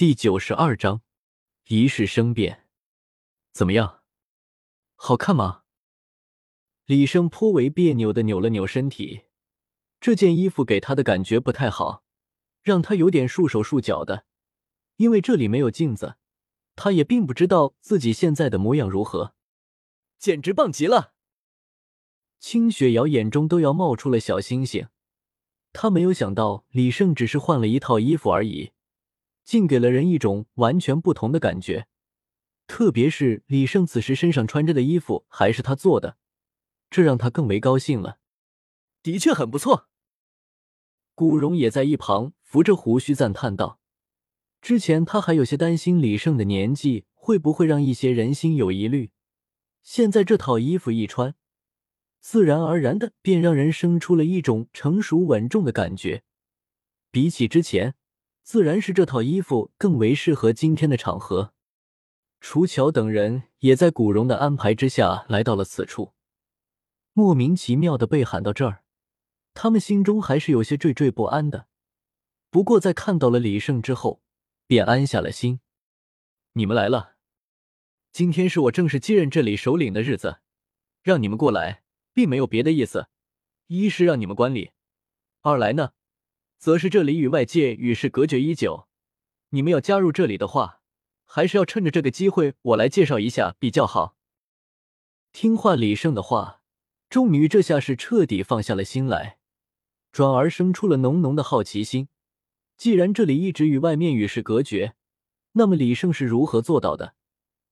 第九十二章一世生变，怎么样？好看吗？李生颇为别扭的扭了扭身体，这件衣服给他的感觉不太好，让他有点束手束脚的。因为这里没有镜子，他也并不知道自己现在的模样如何。简直棒极了！清雪瑶眼中都要冒出了小星星，他没有想到李胜只是换了一套衣服而已。竟给了人一种完全不同的感觉，特别是李胜此时身上穿着的衣服还是他做的，这让他更为高兴了。的确很不错。古荣也在一旁扶着胡须赞叹道：“之前他还有些担心李胜的年纪会不会让一些人心有疑虑，现在这套衣服一穿，自然而然的便让人生出了一种成熟稳重的感觉，比起之前。”自然是这套衣服更为适合今天的场合。楚乔等人也在古荣的安排之下来到了此处，莫名其妙的被喊到这儿，他们心中还是有些惴惴不安的。不过在看到了李胜之后，便安下了心。你们来了，今天是我正式接任这里首领的日子，让你们过来，并没有别的意思，一是让你们观礼，二来呢。则是这里与外界与世隔绝已久，你们要加入这里的话，还是要趁着这个机会，我来介绍一下比较好。听话李胜的话，众女这下是彻底放下了心来，转而生出了浓浓的好奇心。既然这里一直与外面与世隔绝，那么李胜是如何做到的，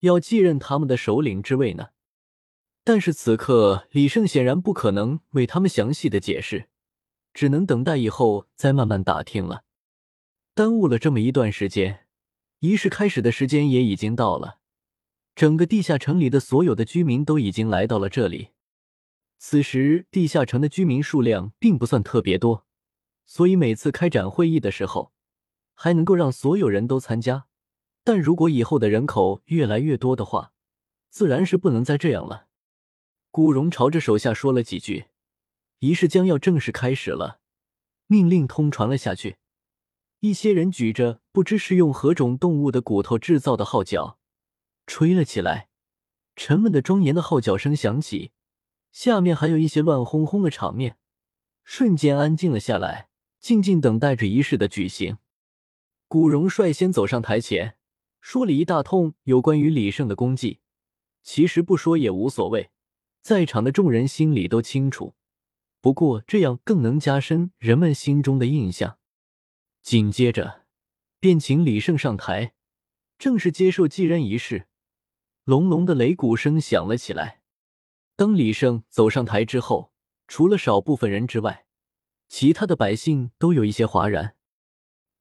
要继任他们的首领之位呢？但是此刻李胜显然不可能为他们详细的解释。只能等待以后再慢慢打听了，耽误了这么一段时间，仪式开始的时间也已经到了。整个地下城里的所有的居民都已经来到了这里。此时地下城的居民数量并不算特别多，所以每次开展会议的时候，还能够让所有人都参加。但如果以后的人口越来越多的话，自然是不能再这样了。古荣朝着手下说了几句。仪式将要正式开始了，命令通传了下去。一些人举着不知是用何种动物的骨头制造的号角，吹了起来。沉闷的、庄严的号角声响起，下面还有一些乱哄哄的场面，瞬间安静了下来，静静等待着仪式的举行。古荣率先走上台前，说了一大通有关于李胜的功绩。其实不说也无所谓，在场的众人心里都清楚。不过这样更能加深人们心中的印象。紧接着，便请李胜上台，正式接受继任仪式。隆隆的擂鼓声响了起来。当李胜走上台之后，除了少部分人之外，其他的百姓都有一些哗然。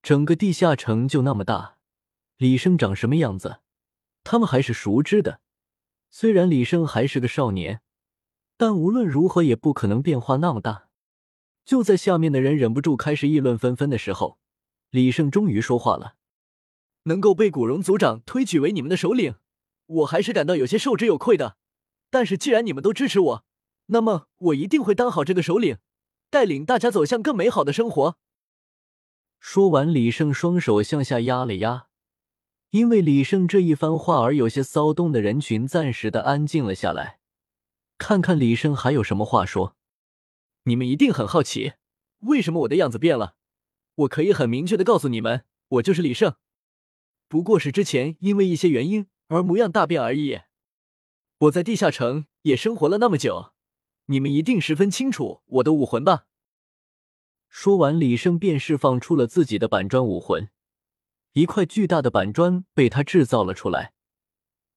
整个地下城就那么大，李胜长什么样子，他们还是熟知的。虽然李胜还是个少年。但无论如何也不可能变化那么大。就在下面的人忍不住开始议论纷纷的时候，李胜终于说话了：“能够被古荣族长推举为你们的首领，我还是感到有些受之有愧的。但是既然你们都支持我，那么我一定会当好这个首领，带领大家走向更美好的生活。”说完，李胜双手向下压了压，因为李胜这一番话而有些骚动的人群暂时的安静了下来。看看李胜还有什么话说？你们一定很好奇，为什么我的样子变了？我可以很明确的告诉你们，我就是李胜，不过是之前因为一些原因而模样大变而已。我在地下城也生活了那么久，你们一定十分清楚我的武魂吧？说完，李胜便释放出了自己的板砖武魂，一块巨大的板砖被他制造了出来，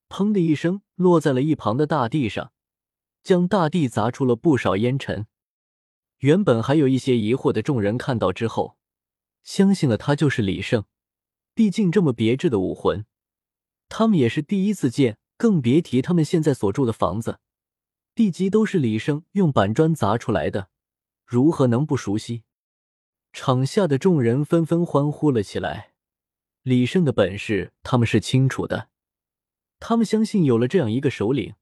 砰的一声落在了一旁的大地上。将大地砸出了不少烟尘。原本还有一些疑惑的众人看到之后，相信了他就是李胜。毕竟这么别致的武魂，他们也是第一次见，更别提他们现在所住的房子，地基都是李胜用板砖砸出来的，如何能不熟悉？场下的众人纷纷欢呼了起来。李胜的本事，他们是清楚的，他们相信有了这样一个首领。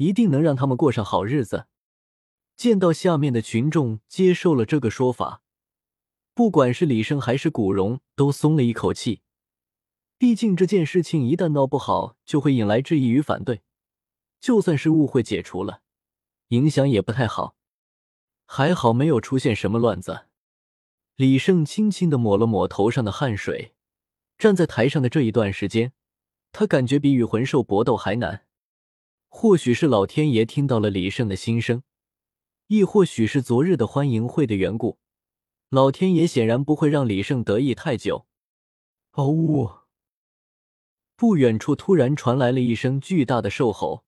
一定能让他们过上好日子。见到下面的群众接受了这个说法，不管是李胜还是古荣，都松了一口气。毕竟这件事情一旦闹不好，就会引来质疑与反对。就算是误会解除了，影响也不太好。还好没有出现什么乱子。李胜轻轻的抹了抹头上的汗水，站在台上的这一段时间，他感觉比与魂兽搏斗还难。或许是老天爷听到了李胜的心声，亦或许是昨日的欢迎会的缘故，老天爷显然不会让李胜得意太久。嗷呜！不远处突然传来了一声巨大的兽吼，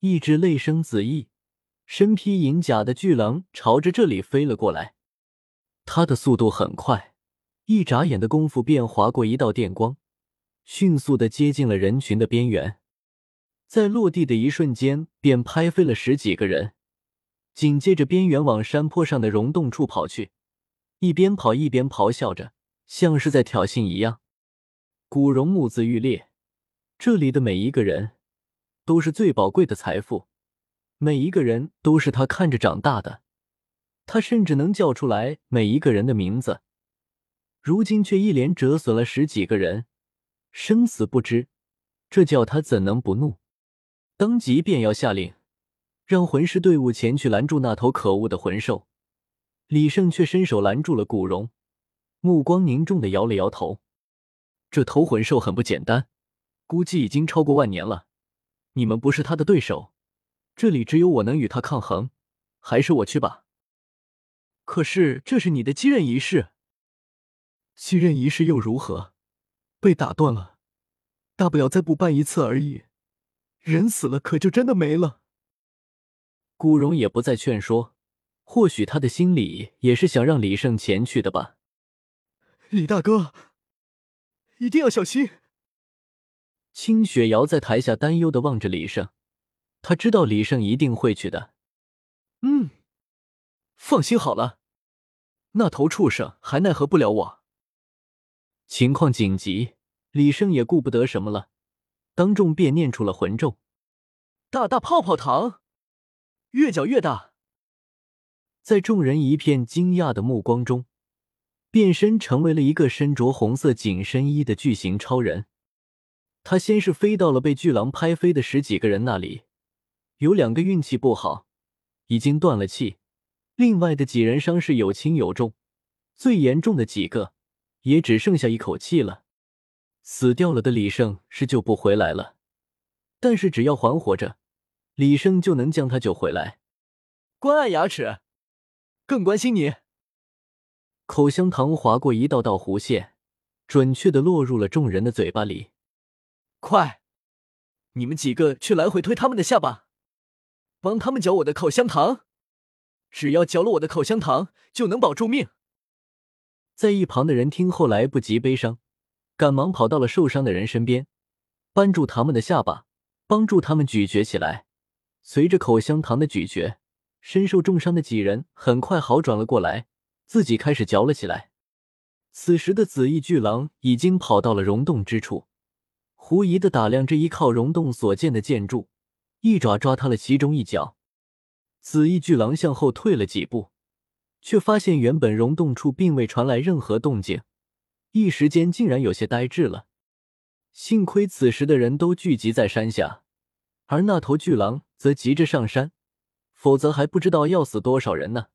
一只泪生紫翼、身披银甲的巨狼朝着这里飞了过来。它的速度很快，一眨眼的功夫便划过一道电光，迅速的接近了人群的边缘。在落地的一瞬间，便拍飞了十几个人。紧接着，边缘往山坡上的溶洞处跑去，一边跑一边咆哮着，像是在挑衅一样。古荣目眦欲裂，这里的每一个人都是最宝贵的财富，每一个人都是他看着长大的，他甚至能叫出来每一个人的名字。如今却一连折损了十几个人，生死不知，这叫他怎能不怒？当即便要下令，让魂师队伍前去拦住那头可恶的魂兽。李胜却伸手拦住了古荣，目光凝重的摇了摇头。这头魂兽很不简单，估计已经超过万年了。你们不是他的对手，这里只有我能与他抗衡，还是我去吧。可是这是你的继任仪式，继任仪式又如何？被打断了，大不了再补办一次而已。人死了，可就真的没了。古荣也不再劝说，或许他的心里也是想让李胜前去的吧。李大哥，一定要小心。清雪瑶在台下担忧的望着李胜，他知道李胜一定会去的。嗯，放心好了，那头畜生还奈何不了我。情况紧急，李胜也顾不得什么了。当众便念出了魂咒，大大泡泡糖，越搅越大。在众人一片惊讶的目光中，变身成为了一个身着红色紧身衣的巨型超人。他先是飞到了被巨狼拍飞的十几个人那里，有两个运气不好，已经断了气；另外的几人伤势有轻有重，最严重的几个也只剩下一口气了。死掉了的李胜是救不回来了，但是只要还活着，李胜就能将他救回来。关爱牙齿，更关心你。口香糖划过一道道弧线，准确的落入了众人的嘴巴里。快，你们几个去来回推他们的下巴，帮他们嚼我的口香糖。只要嚼了我的口香糖，就能保住命。在一旁的人听后来不及悲伤。赶忙跑到了受伤的人身边，扳住他们的下巴，帮助他们咀嚼起来。随着口香糖的咀嚼，身受重伤的几人很快好转了过来，自己开始嚼了起来。此时的紫翼巨狼已经跑到了溶洞之处，狐疑的打量着依靠溶洞所建的建筑，一爪抓他了其中一角。紫翼巨狼向后退了几步，却发现原本溶洞处并未传来任何动静。一时间竟然有些呆滞了，幸亏此时的人都聚集在山下，而那头巨狼则急着上山，否则还不知道要死多少人呢。